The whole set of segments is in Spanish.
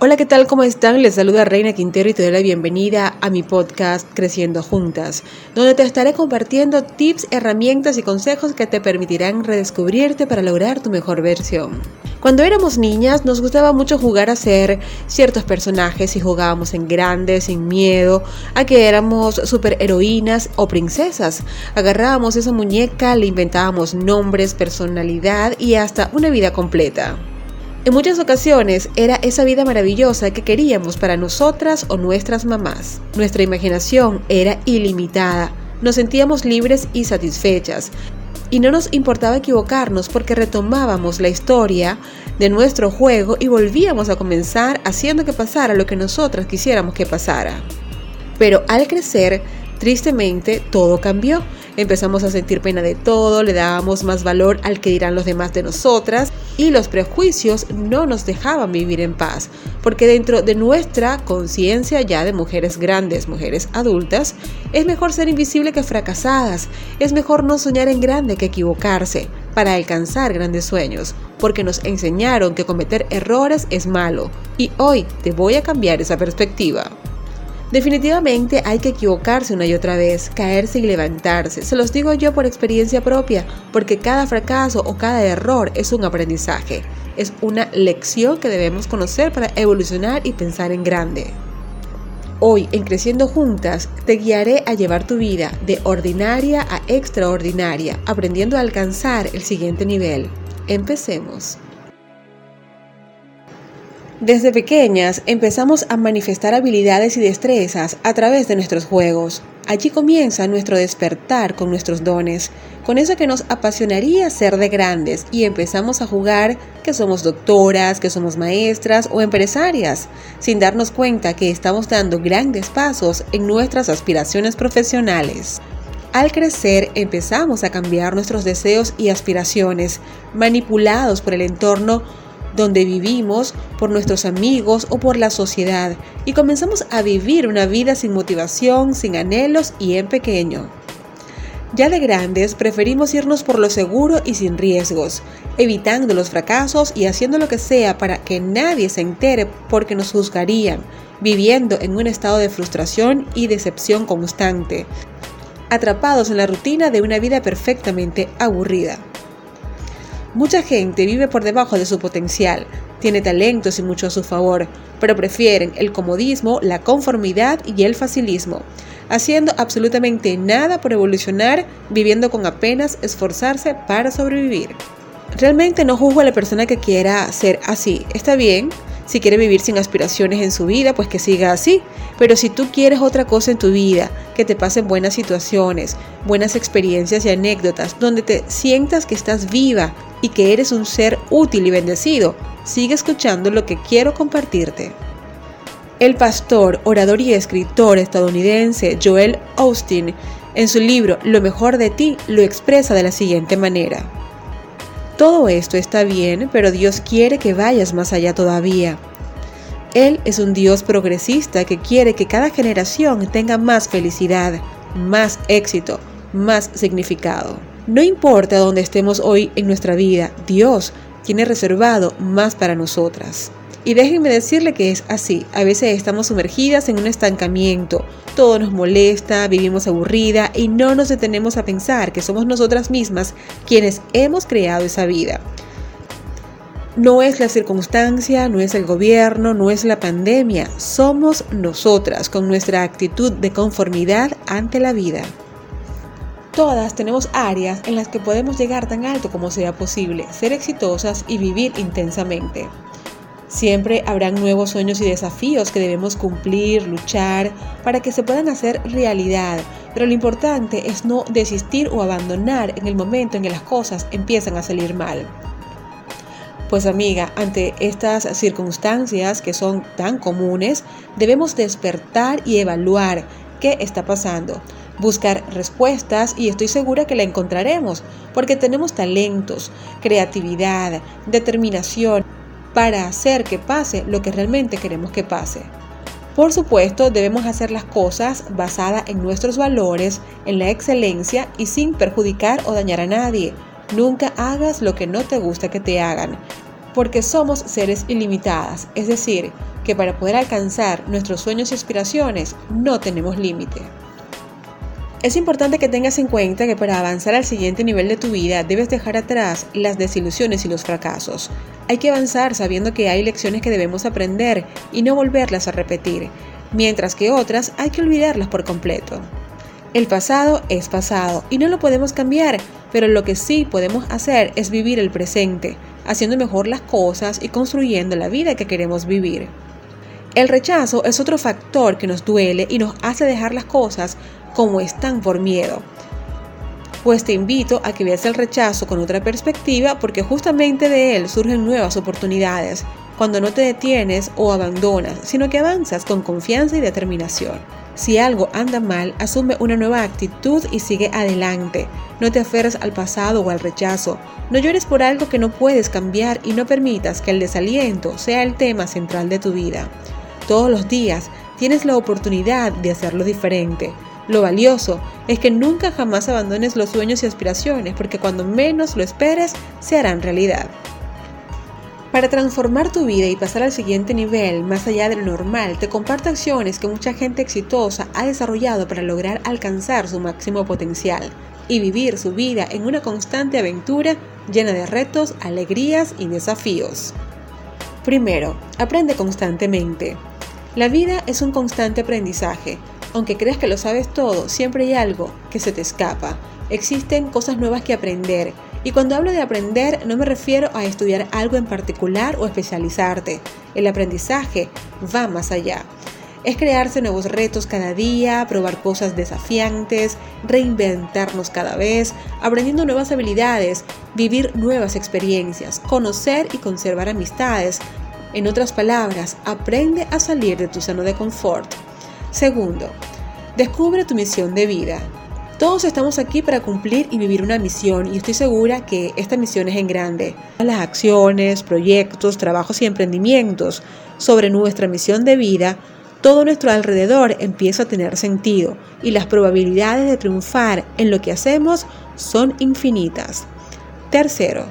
Hola, ¿qué tal? ¿Cómo están? Les saluda Reina Quintero y te doy la bienvenida a mi podcast Creciendo Juntas, donde te estaré compartiendo tips, herramientas y consejos que te permitirán redescubrirte para lograr tu mejor versión. Cuando éramos niñas nos gustaba mucho jugar a ser ciertos personajes y jugábamos en grande, sin miedo, a que éramos superheroínas o princesas. Agarrábamos esa muñeca, le inventábamos nombres, personalidad y hasta una vida completa. En muchas ocasiones era esa vida maravillosa que queríamos para nosotras o nuestras mamás. Nuestra imaginación era ilimitada, nos sentíamos libres y satisfechas, y no nos importaba equivocarnos porque retomábamos la historia de nuestro juego y volvíamos a comenzar haciendo que pasara lo que nosotras quisiéramos que pasara. Pero al crecer, tristemente, todo cambió. Empezamos a sentir pena de todo, le dábamos más valor al que dirán los demás de nosotras y los prejuicios no nos dejaban vivir en paz, porque dentro de nuestra conciencia ya de mujeres grandes, mujeres adultas, es mejor ser invisible que fracasadas, es mejor no soñar en grande que equivocarse para alcanzar grandes sueños, porque nos enseñaron que cometer errores es malo, y hoy te voy a cambiar esa perspectiva. Definitivamente hay que equivocarse una y otra vez, caerse y levantarse. Se los digo yo por experiencia propia, porque cada fracaso o cada error es un aprendizaje. Es una lección que debemos conocer para evolucionar y pensar en grande. Hoy, en Creciendo Juntas, te guiaré a llevar tu vida de ordinaria a extraordinaria, aprendiendo a alcanzar el siguiente nivel. Empecemos. Desde pequeñas empezamos a manifestar habilidades y destrezas a través de nuestros juegos. Allí comienza nuestro despertar con nuestros dones, con eso que nos apasionaría ser de grandes y empezamos a jugar que somos doctoras, que somos maestras o empresarias, sin darnos cuenta que estamos dando grandes pasos en nuestras aspiraciones profesionales. Al crecer empezamos a cambiar nuestros deseos y aspiraciones, manipulados por el entorno donde vivimos, por nuestros amigos o por la sociedad, y comenzamos a vivir una vida sin motivación, sin anhelos y en pequeño. Ya de grandes preferimos irnos por lo seguro y sin riesgos, evitando los fracasos y haciendo lo que sea para que nadie se entere porque nos juzgarían, viviendo en un estado de frustración y decepción constante, atrapados en la rutina de una vida perfectamente aburrida. Mucha gente vive por debajo de su potencial, tiene talentos y mucho a su favor, pero prefieren el comodismo, la conformidad y el facilismo, haciendo absolutamente nada por evolucionar, viviendo con apenas esforzarse para sobrevivir. Realmente no juzgo a la persona que quiera ser así. Está bien, si quiere vivir sin aspiraciones en su vida, pues que siga así. Pero si tú quieres otra cosa en tu vida, que te pasen buenas situaciones, buenas experiencias y anécdotas, donde te sientas que estás viva y que eres un ser útil y bendecido, sigue escuchando lo que quiero compartirte. El pastor, orador y escritor estadounidense Joel Austin, en su libro Lo mejor de ti, lo expresa de la siguiente manera. Todo esto está bien, pero Dios quiere que vayas más allá todavía. Él es un Dios progresista que quiere que cada generación tenga más felicidad, más éxito, más significado. No importa dónde estemos hoy en nuestra vida, Dios tiene reservado más para nosotras. Y déjenme decirle que es así. A veces estamos sumergidas en un estancamiento, todo nos molesta, vivimos aburrida y no nos detenemos a pensar que somos nosotras mismas quienes hemos creado esa vida. No es la circunstancia, no es el gobierno, no es la pandemia, somos nosotras con nuestra actitud de conformidad ante la vida. Todas tenemos áreas en las que podemos llegar tan alto como sea posible, ser exitosas y vivir intensamente. Siempre habrán nuevos sueños y desafíos que debemos cumplir, luchar, para que se puedan hacer realidad. Pero lo importante es no desistir o abandonar en el momento en que las cosas empiezan a salir mal. Pues amiga, ante estas circunstancias que son tan comunes, debemos despertar y evaluar qué está pasando, buscar respuestas y estoy segura que la encontraremos, porque tenemos talentos, creatividad, determinación para hacer que pase lo que realmente queremos que pase. Por supuesto, debemos hacer las cosas basadas en nuestros valores, en la excelencia y sin perjudicar o dañar a nadie. Nunca hagas lo que no te gusta que te hagan, porque somos seres ilimitadas, es decir, que para poder alcanzar nuestros sueños y aspiraciones no tenemos límite. Es importante que tengas en cuenta que para avanzar al siguiente nivel de tu vida debes dejar atrás las desilusiones y los fracasos. Hay que avanzar sabiendo que hay lecciones que debemos aprender y no volverlas a repetir, mientras que otras hay que olvidarlas por completo. El pasado es pasado y no lo podemos cambiar, pero lo que sí podemos hacer es vivir el presente, haciendo mejor las cosas y construyendo la vida que queremos vivir. El rechazo es otro factor que nos duele y nos hace dejar las cosas como están por miedo. Pues te invito a que veas el rechazo con otra perspectiva porque justamente de él surgen nuevas oportunidades, cuando no te detienes o abandonas, sino que avanzas con confianza y determinación. Si algo anda mal, asume una nueva actitud y sigue adelante. No te aferres al pasado o al rechazo. No llores por algo que no puedes cambiar y no permitas que el desaliento sea el tema central de tu vida. Todos los días tienes la oportunidad de hacerlo diferente. Lo valioso es que nunca jamás abandones los sueños y aspiraciones, porque cuando menos lo esperes, se harán realidad. Para transformar tu vida y pasar al siguiente nivel, más allá de lo normal, te comparto acciones que mucha gente exitosa ha desarrollado para lograr alcanzar su máximo potencial y vivir su vida en una constante aventura llena de retos, alegrías y desafíos. Primero, aprende constantemente. La vida es un constante aprendizaje. Aunque creas que lo sabes todo, siempre hay algo que se te escapa. Existen cosas nuevas que aprender. Y cuando hablo de aprender no me refiero a estudiar algo en particular o especializarte. El aprendizaje va más allá. Es crearse nuevos retos cada día, probar cosas desafiantes, reinventarnos cada vez, aprendiendo nuevas habilidades, vivir nuevas experiencias, conocer y conservar amistades. En otras palabras, aprende a salir de tu zona de confort. Segundo, descubre tu misión de vida. Todos estamos aquí para cumplir y vivir una misión y estoy segura que esta misión es en grande. Las acciones, proyectos, trabajos y emprendimientos sobre nuestra misión de vida, todo nuestro alrededor empieza a tener sentido y las probabilidades de triunfar en lo que hacemos son infinitas. Tercero,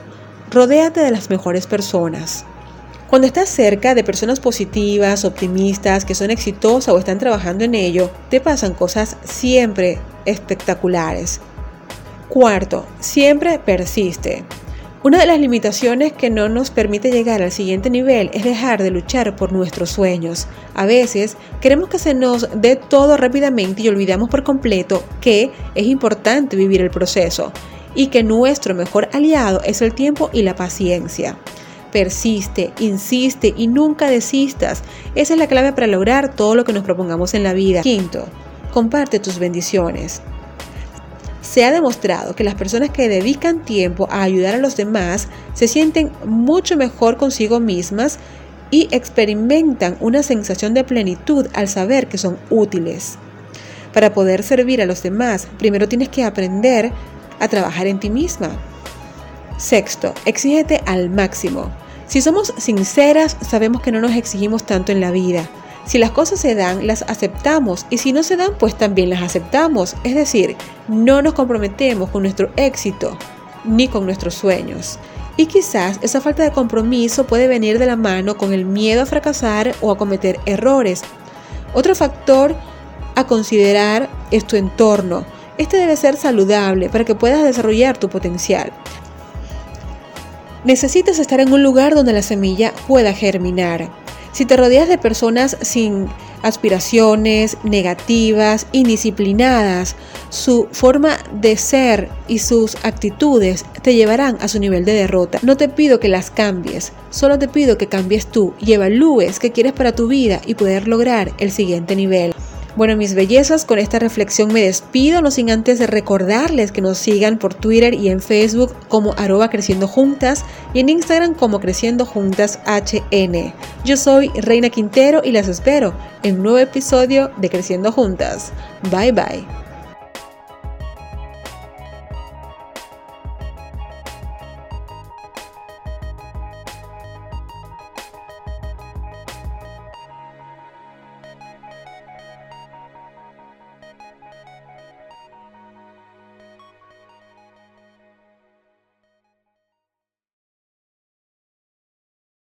rodéate de las mejores personas. Cuando estás cerca de personas positivas, optimistas, que son exitosas o están trabajando en ello, te pasan cosas siempre espectaculares. Cuarto, siempre persiste. Una de las limitaciones que no nos permite llegar al siguiente nivel es dejar de luchar por nuestros sueños. A veces queremos que se nos dé todo rápidamente y olvidamos por completo que es importante vivir el proceso y que nuestro mejor aliado es el tiempo y la paciencia. Persiste, insiste y nunca desistas. Esa es la clave para lograr todo lo que nos propongamos en la vida. Quinto, comparte tus bendiciones. Se ha demostrado que las personas que dedican tiempo a ayudar a los demás se sienten mucho mejor consigo mismas y experimentan una sensación de plenitud al saber que son útiles. Para poder servir a los demás, primero tienes que aprender a trabajar en ti misma. Sexto, exígete al máximo. Si somos sinceras, sabemos que no nos exigimos tanto en la vida. Si las cosas se dan, las aceptamos y si no se dan, pues también las aceptamos. Es decir, no nos comprometemos con nuestro éxito ni con nuestros sueños. Y quizás esa falta de compromiso puede venir de la mano con el miedo a fracasar o a cometer errores. Otro factor a considerar es tu entorno. Este debe ser saludable para que puedas desarrollar tu potencial. Necesitas estar en un lugar donde la semilla pueda germinar. Si te rodeas de personas sin aspiraciones negativas, indisciplinadas, su forma de ser y sus actitudes te llevarán a su nivel de derrota. No te pido que las cambies, solo te pido que cambies tú y evalúes qué quieres para tu vida y poder lograr el siguiente nivel. Bueno, mis bellezas, con esta reflexión me despido, no sin antes recordarles que nos sigan por Twitter y en Facebook como arroba creciendo juntas y en Instagram como creciendo juntas HN. Yo soy Reina Quintero y las espero en un nuevo episodio de Creciendo Juntas. Bye bye.